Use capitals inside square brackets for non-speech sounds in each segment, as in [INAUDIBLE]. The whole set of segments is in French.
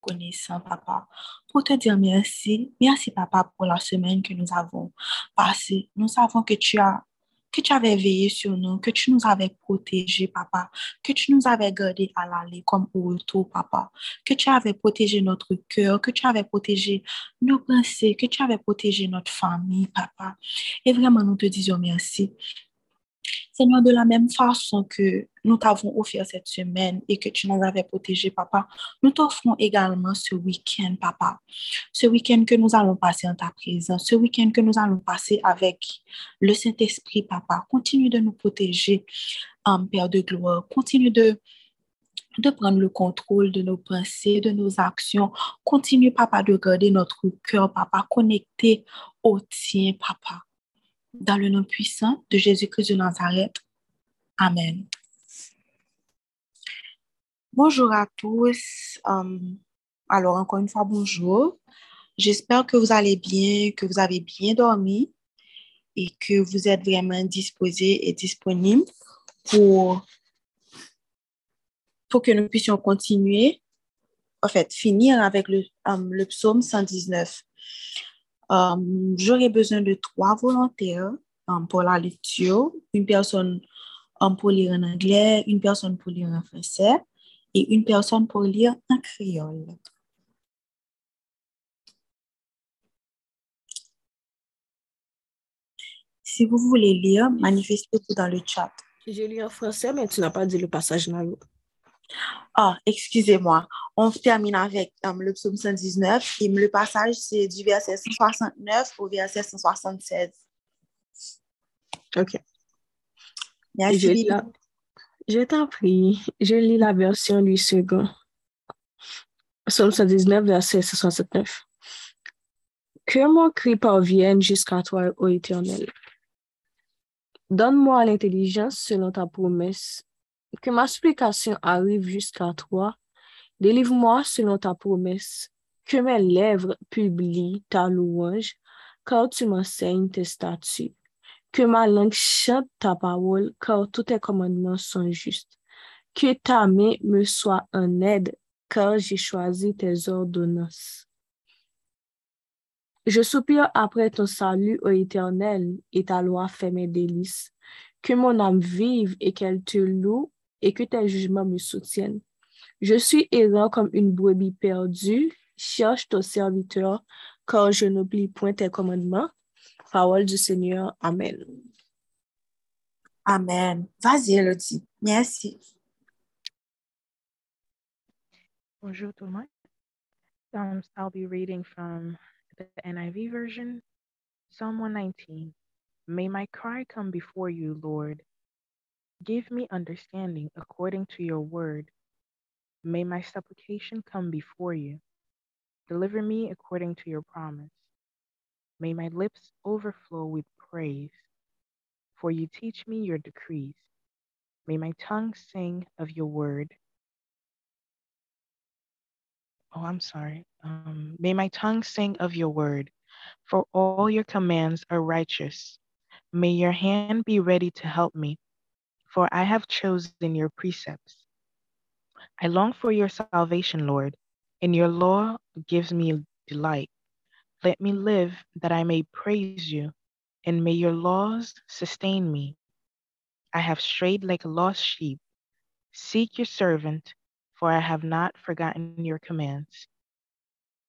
reconnaissant, papa, pour te dire merci. Merci, papa, pour la semaine que nous avons passée. Nous savons que tu as que tu avais veillé sur nous, que tu nous avais protégés, papa, que tu nous avais gardés à l'aller comme au retour, papa, que tu avais protégé notre cœur, que tu avais protégé nos pensées, que tu avais protégé notre famille, papa. Et vraiment, nous te disons merci. Seigneur, de la même façon que nous t'avons offert cette semaine et que tu nous avais protégé, papa, nous t'offrons également ce week-end, papa. Ce week-end que nous allons passer en ta présence, ce week-end que nous allons passer avec le Saint-Esprit, papa. Continue de nous protéger, Père de gloire. Continue de de prendre le contrôle de nos pensées, de nos actions. Continue, papa, de garder notre cœur, papa, connecté au tien, papa. Dans le nom puissant de Jésus-Christ de Nazareth. Amen. Bonjour à tous. Euh, alors, encore une fois, bonjour. J'espère que vous allez bien, que vous avez bien dormi et que vous êtes vraiment disposés et disponibles pour, pour que nous puissions continuer, en fait, finir avec le, euh, le psaume 119. Um, J'aurai besoin de trois volontaires um, pour la lecture. Une personne um, pour lire en anglais, une personne pour lire en français et une personne pour lire en créole. Si vous voulez lire, manifestez-vous dans le chat. J'ai lu en français, mais tu n'as pas dit le passage l'autre. Ah, excusez-moi. On termine avec um, le psaume 119 et le passage, c'est du verset 169 au verset 176. OK. Merci. Je, je t'en prie, je lis la version du second. Psaume 119, verset 169. Que mon cri parvienne jusqu'à toi, ô Éternel. Donne-moi l'intelligence selon ta promesse que ma supplication arrive jusqu'à toi. Délivre-moi selon ta promesse. Que mes lèvres publient ta louange, car tu m'enseignes tes statuts. Que ma langue chante ta parole, car tous tes commandements sont justes. Que ta main me soit en aide, car j'ai choisi tes ordonnances. Je soupire après ton salut, ô Éternel, et ta loi fait mes délices. Que mon âme vive et qu'elle te loue et que tes jugements me soutiennent. Je suis errant comme une brebis perdue. Cherche ton serviteur, car je n'oublie point tes commandements. Parole du Seigneur. Amen. Amen. Vas-y, Elodie. Merci. Bonjour tout le monde. Um, I'll be reading from the NIV version. Psalm 119. May my cry come before you, Lord. Give me understanding according to your word. May my supplication come before you. Deliver me according to your promise. May my lips overflow with praise. For you teach me your decrees. May my tongue sing of your word. Oh, I'm sorry. Um, may my tongue sing of your word, for all your commands are righteous. May your hand be ready to help me for I have chosen your precepts. I long for your salvation, Lord, and your law gives me delight. Let me live that I may praise you, and may your laws sustain me. I have strayed like a lost sheep. Seek your servant, for I have not forgotten your commands.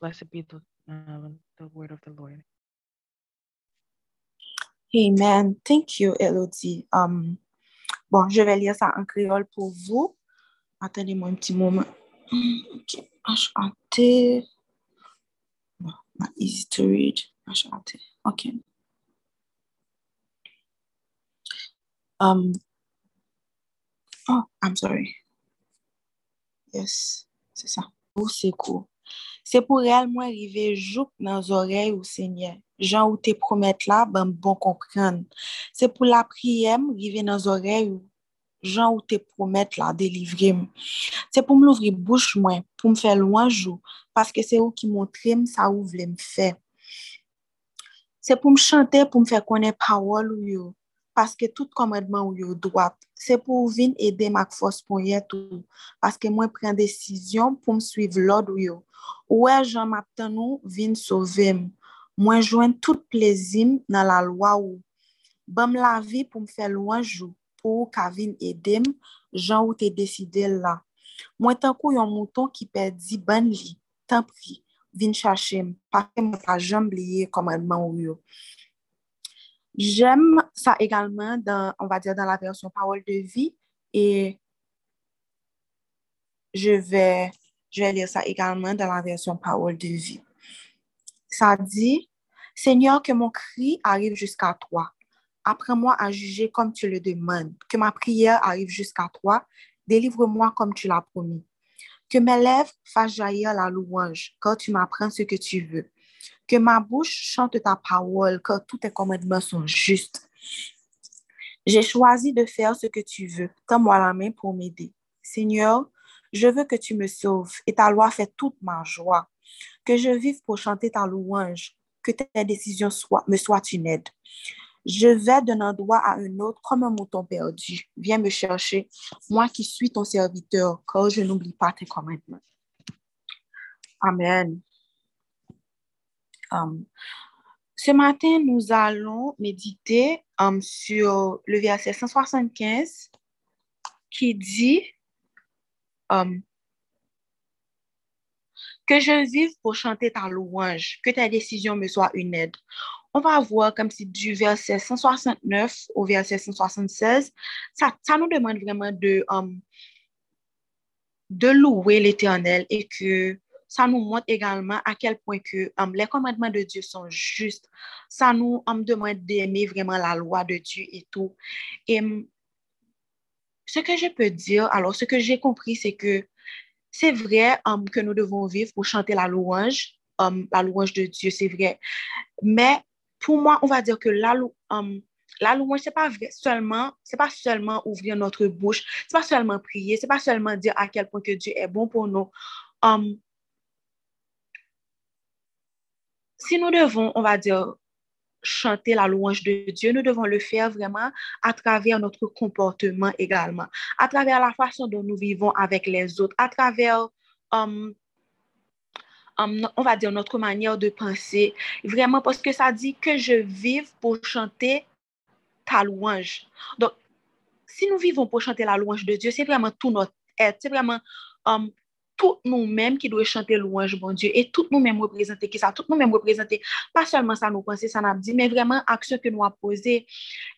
Blessed be the, uh, the word of the Lord. Amen. Thank you, Elodie. Um, Bon, je vais lire ça en créole pour vous. Attendez-moi un petit moment. Ok, H-A-T. Bon, easy to read. H-A-T. Ok. Um, oh, I'm sorry. Yes, c'est ça. C'est cool. C'est pour elle, moi, arriver jouk dans les oreilles au Seigneur. Jean ou te promettre là, ben bon comprendre. C'est pour la prière, arriver dans les oreilles Jean ou te promettre là, délivrer. C'est pour me l'ouvrir bouche moi, pour me faire louange parce que c'est où qui montre ça ou voulez me faire. C'est pour me chanter, pour me faire connaître parole ou paske tout komèdman ou yo dwap. Se pou vin ede mak fos pou yet ou, paske mwen pren desisyon pou m suiv lod ou yo. Ouwe jan map ten nou vin sovem, mwen jwen tout plezim nan la lwa ou. Bam la vi pou m fe louanjou, pou ka vin edem, jan ou te deside la. Mwen tan kou yon mouton ki pedi ban li, tan pri, vin chachem, paske mwen ta jan bliye komèdman ou yo. J'aime ça également dans, on va dire, dans la version parole de vie et je vais, je vais lire ça également dans la version parole de vie. Ça dit, Seigneur, que mon cri arrive jusqu'à toi. Apprends-moi à juger comme tu le demandes. Que ma prière arrive jusqu'à toi. Délivre-moi comme tu l'as promis. Que mes lèvres fassent jaillir la louange quand tu m'apprends ce que tu veux. Que ma bouche chante ta parole, car tous tes commandements sont justes. J'ai choisi de faire ce que tu veux. Tends-moi la main pour m'aider. Seigneur, je veux que tu me sauves et ta loi fait toute ma joie. Que je vive pour chanter ta louange, que tes décisions soient, me soient une aide. Je vais d'un endroit à un autre comme un mouton perdu. Viens me chercher, moi qui suis ton serviteur, car je n'oublie pas tes commandements. Amen. Um, ce matin, nous allons méditer um, sur le verset 175 qui dit um, que je vive pour chanter ta louange, que ta décision me soit une aide. On va voir comme si du verset 169 au verset 176, ça, ça nous demande vraiment de, de louer l'Éternel et que ça nous montre également à quel point que um, les commandements de Dieu sont justes. Ça nous um, demande d'aimer vraiment la loi de Dieu et tout. Et um, ce que je peux dire, alors ce que j'ai compris, c'est que c'est vrai que nous devons vivre pour chanter la louange, la louange de Dieu, c'est vrai. Mais pour moi, on va dire que la, louange, c'est pas seulement, c'est pas seulement ouvrir notre bouche, c'est pas seulement prier, c'est pas seulement dire à quel point que Dieu est bon pour nous. Si nous devons, on va dire, chanter la louange de Dieu, nous devons le faire vraiment à travers notre comportement également, à travers la façon dont nous vivons avec les autres, à travers, um, um, on va dire, notre manière de penser, vraiment parce que ça dit que je vive pour chanter ta louange. Donc, si nous vivons pour chanter la louange de Dieu, c'est vraiment tout notre être, c'est vraiment um, tout nous-mêmes qui doit chanter louange, bon Dieu, et tout nous-mêmes représenter qui ça, tout nous-mêmes représenter, pas seulement ça nous penser, ça n'a dit, mais vraiment action que nous a posé,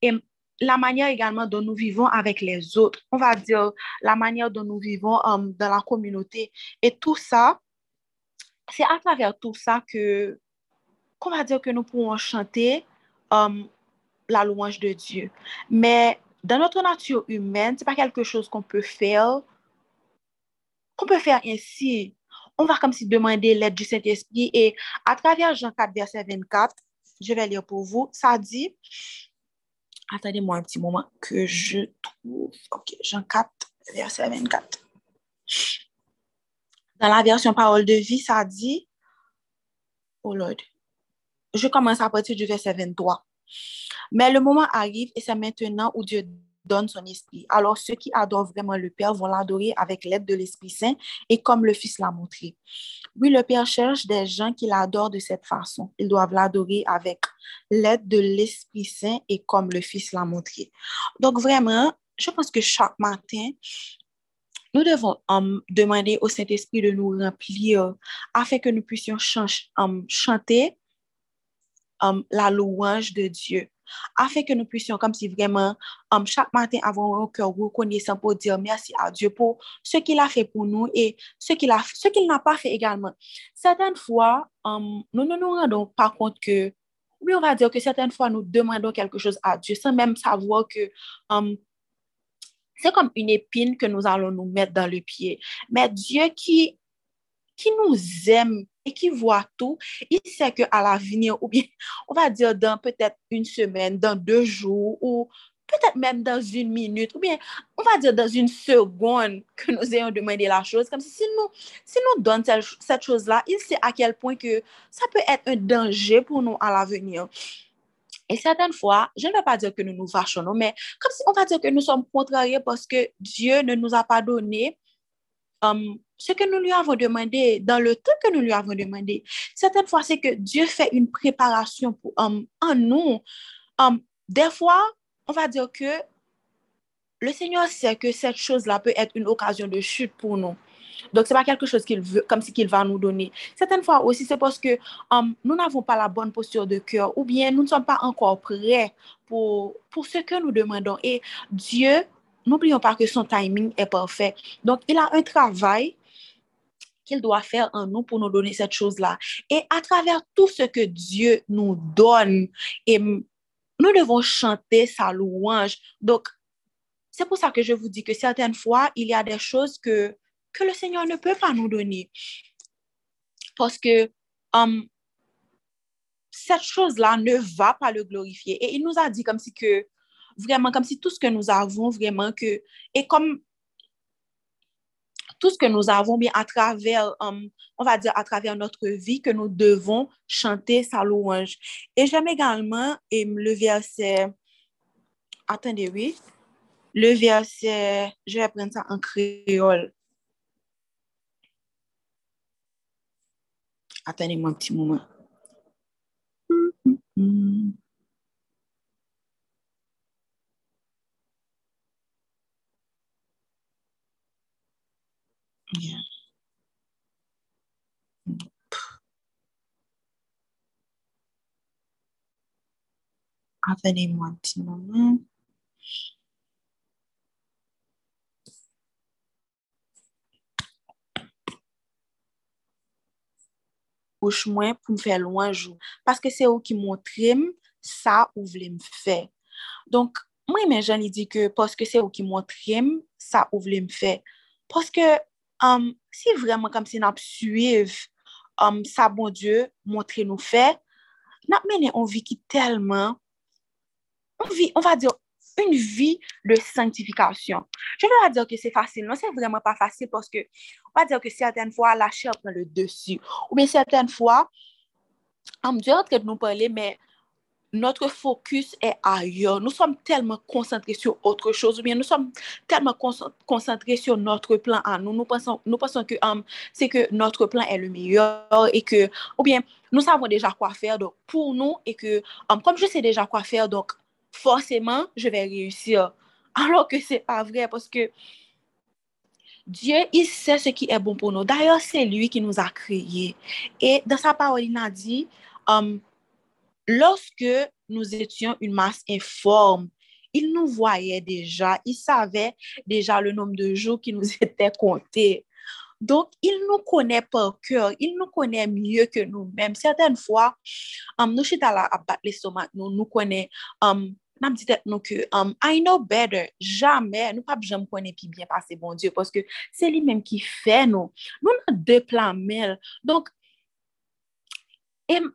et la manière également dont nous vivons avec les autres, on va dire la manière dont nous vivons um, dans la communauté, et tout ça, c'est à travers tout ça que, qu'on va dire que nous pouvons chanter um, la louange de Dieu. Mais dans notre nature humaine, c'est pas quelque chose qu'on peut faire qu'on peut faire ainsi? On va comme si demander l'aide du Saint-Esprit et à travers Jean 4, verset 24, je vais lire pour vous, ça dit, attendez-moi un petit moment que je trouve, ok, Jean 4, verset 24. Dans la version parole de vie, ça dit, oh Lord, je commence à partir du verset 23. Mais le moment arrive et c'est maintenant où Dieu son esprit. Alors ceux qui adorent vraiment le Père vont l'adorer avec l'aide de l'Esprit Saint et comme le Fils l'a montré. Oui, le Père cherche des gens qui l'adorent de cette façon. Ils doivent l'adorer avec l'aide de l'Esprit Saint et comme le Fils l'a montré. Donc vraiment, je pense que chaque matin, nous devons um, demander au Saint-Esprit de nous remplir afin que nous puissions um, chanter um, la louange de Dieu afin que nous puissions, comme si vraiment, um, chaque matin, avoir un cœur reconnaissant pour dire merci à Dieu pour ce qu'il a fait pour nous et ce qu'il qu'il n'a pas fait également. Certaines fois, um, nous ne nous rendons pas compte que, oui, on va dire que certaines fois, nous demandons quelque chose à Dieu sans même savoir que um, c'est comme une épine que nous allons nous mettre dans le pied. Mais Dieu qui, qui nous aime et qui voit tout, il sait qu'à l'avenir, ou bien, [LAUGHS] on va dire dans peut-être une semaine, dans deux jours, ou peut-être même dans une minute, ou bien, on va dire dans une seconde [LAUGHS] que nous ayons demandé la chose, comme si nous, si nous donne cette chose-là, il sait à quel point que ça peut être un danger pour nous à l'avenir. Et certaines fois, je ne vais pas dire que nous nous fâchons, mais comme si on va dire que nous sommes contrariés parce que Dieu ne nous a pas donné um, ce que nous lui avons demandé dans le temps que nous lui avons demandé. Certaines fois, c'est que Dieu fait une préparation pour, um, en nous. Um, des fois, on va dire que le Seigneur sait que cette chose-là peut être une occasion de chute pour nous. Donc, ce n'est pas quelque chose qu'il veut, comme si qu'il va nous donner. Certaines fois aussi, c'est parce que um, nous n'avons pas la bonne posture de cœur ou bien nous ne sommes pas encore prêts pour, pour ce que nous demandons. Et Dieu, n'oublions pas que son timing est parfait. Donc, il a un travail qu'il doit faire en nous pour nous donner cette chose-là. Et à travers tout ce que Dieu nous donne, et nous devons chanter sa louange. Donc, c'est pour ça que je vous dis que certaines fois, il y a des choses que que le Seigneur ne peut pas nous donner. Parce que um, cette chose-là ne va pas le glorifier. Et il nous a dit comme si que, vraiment, comme si tout ce que nous avons, vraiment que, et comme tout ce que nous avons, bien à travers, um, on va dire à travers notre vie, que nous devons chanter sa louange. Et j'aime également le verset, attendez, oui, le verset, je vais prendre ça en créole. Attendez-moi un petit moment. Avenez-moi un petit moment. Bouche moi pour me faire loin jour. Parce que c'est eux qui montrent ça ou voulez me faire. Donc, moi, mes gens, ils disent que parce que c'est eux qui montrent ça ou voulez me faire. Parce que um, si vraiment comme si nous suivons um, ça, bon Dieu, montrer nous faire, nous menons une vie qui tellement on, vit, on va dire, une vie de sanctification. Je ne vais pas dire que c'est facile, non, c'est vraiment pas facile parce que on va dire que certaines fois, la chair prend le dessus. Ou bien certaines fois, on Dieu est en train de nous parler, mais notre focus est ailleurs. Nous sommes tellement concentrés sur autre chose, ou bien nous sommes tellement concentrés sur notre plan à nous. Nous pensons, nous pensons que um, c'est que notre plan est le meilleur et que, ou bien nous savons déjà quoi faire donc, pour nous et que, um, comme je sais déjà quoi faire, donc forcément, je vais réussir. Alors que c'est pas vrai parce que Dieu, il sait ce qui est bon pour nous. D'ailleurs, c'est lui qui nous a créés. Et dans sa parole, il a dit, um, lorsque nous étions une masse informe, il nous voyait déjà, il savait déjà le nombre de jours qui nous [LAUGHS] étaient comptés. Donk, il nou konè par kèr, il nou konè mye ke nou mèm. Sertèn fwa, um, nou chita la ap bat l'estomak nou, nou konè, um, nan pti tèt nou ke, um, I know better, jamè, nou pap jam konè pi byen pase bon Diyo, poske se li mèm ki fè nou. Nou nan deplan mèl. Donk,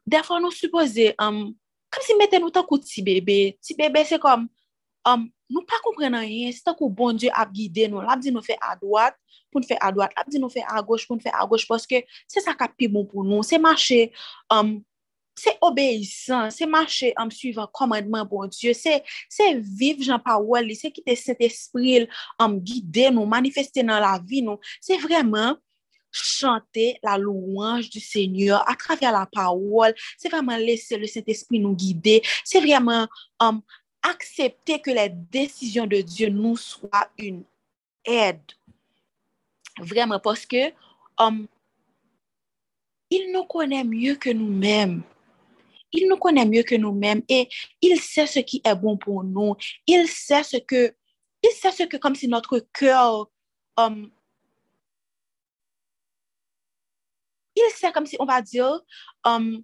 defan nou suppose, um, kom si mette nou tan kou ti bebe, ti bebe se kom, Um, nou pa kompren an yen, se ta kou bon Diyo ap gide nou, ap di nou fe a doat, pou nou fe a doat, ap di nou fe a goch, pou nou fe a goch, poske se sa ka pi bon pou nou, se mache, um, se obeysan, se mache am um, suivan komandman bon Diyo, se, se viv jan pa wali, se kite set espril am um, gide nou, manifeste nan la vi nou, se vreman, chanter la louange du Seigneur à travers la parole. C'est vraiment laisser le Saint-Esprit nous guider. C'est vraiment um, accepter que les décisions de Dieu nous soient une aide. Vraiment, parce que um, il nous connaît mieux que nous-mêmes. Il nous connaît mieux que nous-mêmes et il sait ce qui est bon pour nous. Il sait ce que, il sait ce que comme si notre cœur, um, il sait comme si, on va dire, um,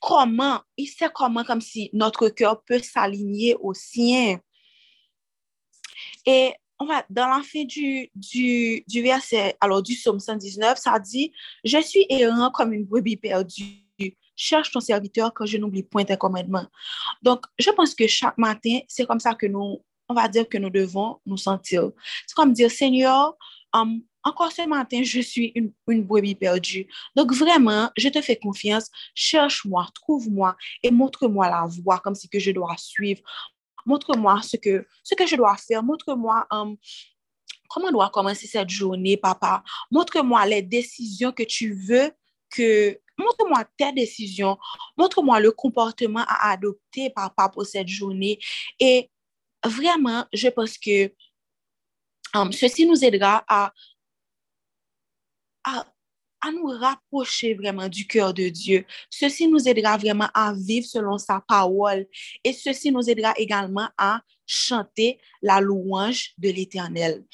comment, il sait comment comme si notre cœur peut s'aligner au sien. Et on va, dans la fin du, du, du verset, alors du psaume 119, ça dit, je suis errant comme une brebis perdue cherche ton serviteur que je n'oublie point tes commandements. Donc, je pense que chaque matin, c'est comme ça que nous, on va dire que nous devons nous sentir. C'est comme dire, Seigneur, um, encore ce matin, je suis une, une brebis perdue. Donc vraiment, je te fais confiance. Cherche-moi, trouve-moi et montre-moi la voie comme si que je dois suivre. Montre-moi ce que, ce que je dois faire. Montre-moi um, comment doit commencer cette journée, papa? Montre-moi les décisions que tu veux que... Montre-moi tes décisions. Montre-moi le comportement à adopter, papa, pour cette journée. Et vraiment, je pense que um, ceci nous aidera à, à, nous rapprocher vraiment du cœur de Dieu. Ceci nous aidera vraiment à vivre selon sa parole. Et ceci nous aidera également à chanter la louange de l'Éternel.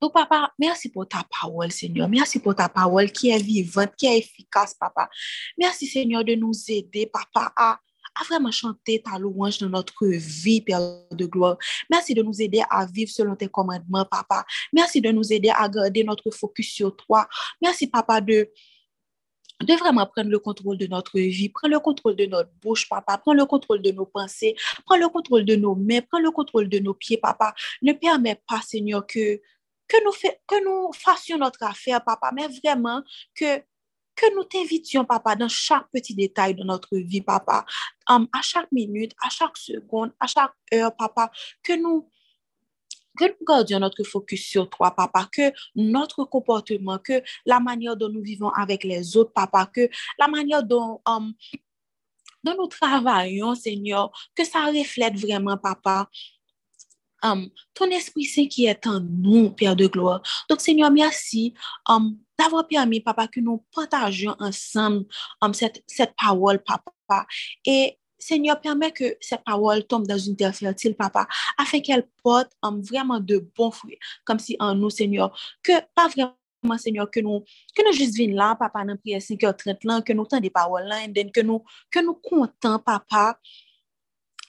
Donc, papa, merci pour ta parole, Seigneur. Merci pour ta parole qui est vivante, qui est efficace, papa. Merci, Seigneur, de nous aider, papa, à, à vraiment chanter ta louange dans notre vie, Père de gloire. Merci de nous aider à vivre selon tes commandements, papa. Merci de nous aider à garder notre focus sur toi. Merci, papa, de de vraiment prendre le contrôle de notre vie, prendre le contrôle de notre bouche, papa, prendre le contrôle de nos pensées, prendre le contrôle de nos mains, prendre le contrôle de nos pieds, papa. Ne permets pas, Seigneur, que, que, nous, que nous fassions notre affaire, papa, mais vraiment que, que nous t'invitions, papa, dans chaque petit détail de notre vie, papa, um, à chaque minute, à chaque seconde, à chaque heure, papa, que nous que gardions notre focus sur toi, papa, que notre comportement, que la manière dont nous vivons avec les autres, papa, que la manière dont, um, dont nous travaillons, Seigneur, que ça reflète vraiment, papa, um, ton Esprit Saint qui est en nous, Père de gloire. Donc, Seigneur, merci d'avoir permis, papa, que nous partagions ensemble um, cette, cette parole, papa. Et Seigneur, permet que cette parole tombe dans une terre fertile, papa, afin qu'elle porte um, vraiment de bons fruits, comme si en nous, Seigneur, que pas vraiment, Seigneur, que nous, que nous juste venons là, papa, dans prière 5h30 là, que nous tendons des paroles là, que nous, que nous comptons, papa,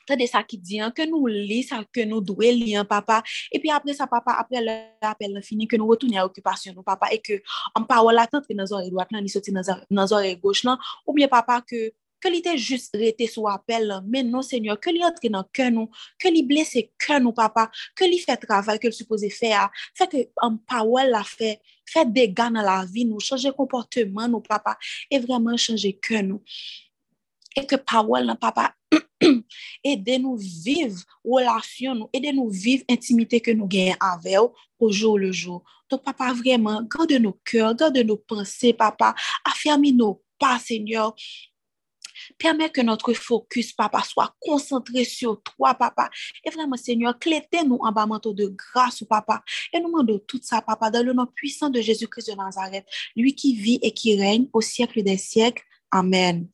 de ça qui dit, hein, que nous lisons, que nous devons lire, papa. Et puis après ça, papa, après l'appel fini, que nous retournons à l'occupation, papa, et que parole attente dans nos oreilles droites, ni sorti dans nos oreilles gauche, ou bien, papa, que que l'idée juste rester sous appel, mais non, Seigneur, que l'y entre dans le cœur nous, que l'y blesse cœur nous, papa, que l'y fait travail que le supposé faire, fait que en parole la fait, fait des dégâts dans la vie nous, changer comportement nous, papa, et vraiment changer cœur nous. Et que parole, papa, [CLEARS THROAT] aidez-nous vivre relation nous, aidez-nous vivre intimité que nous gagnons avec au jour le jour. Donc, papa, vraiment, garde nos cœurs, garde nos pensées, papa, affermis nos pas, Seigneur. Permets que notre focus, papa, soit concentré sur toi, papa. Et vraiment, Seigneur, clétez-nous en bas manteau de grâce, papa. Et nous demandons tout ça, papa, dans le nom puissant de Jésus-Christ de Nazareth, lui qui vit et qui règne au siècle des siècles. Amen.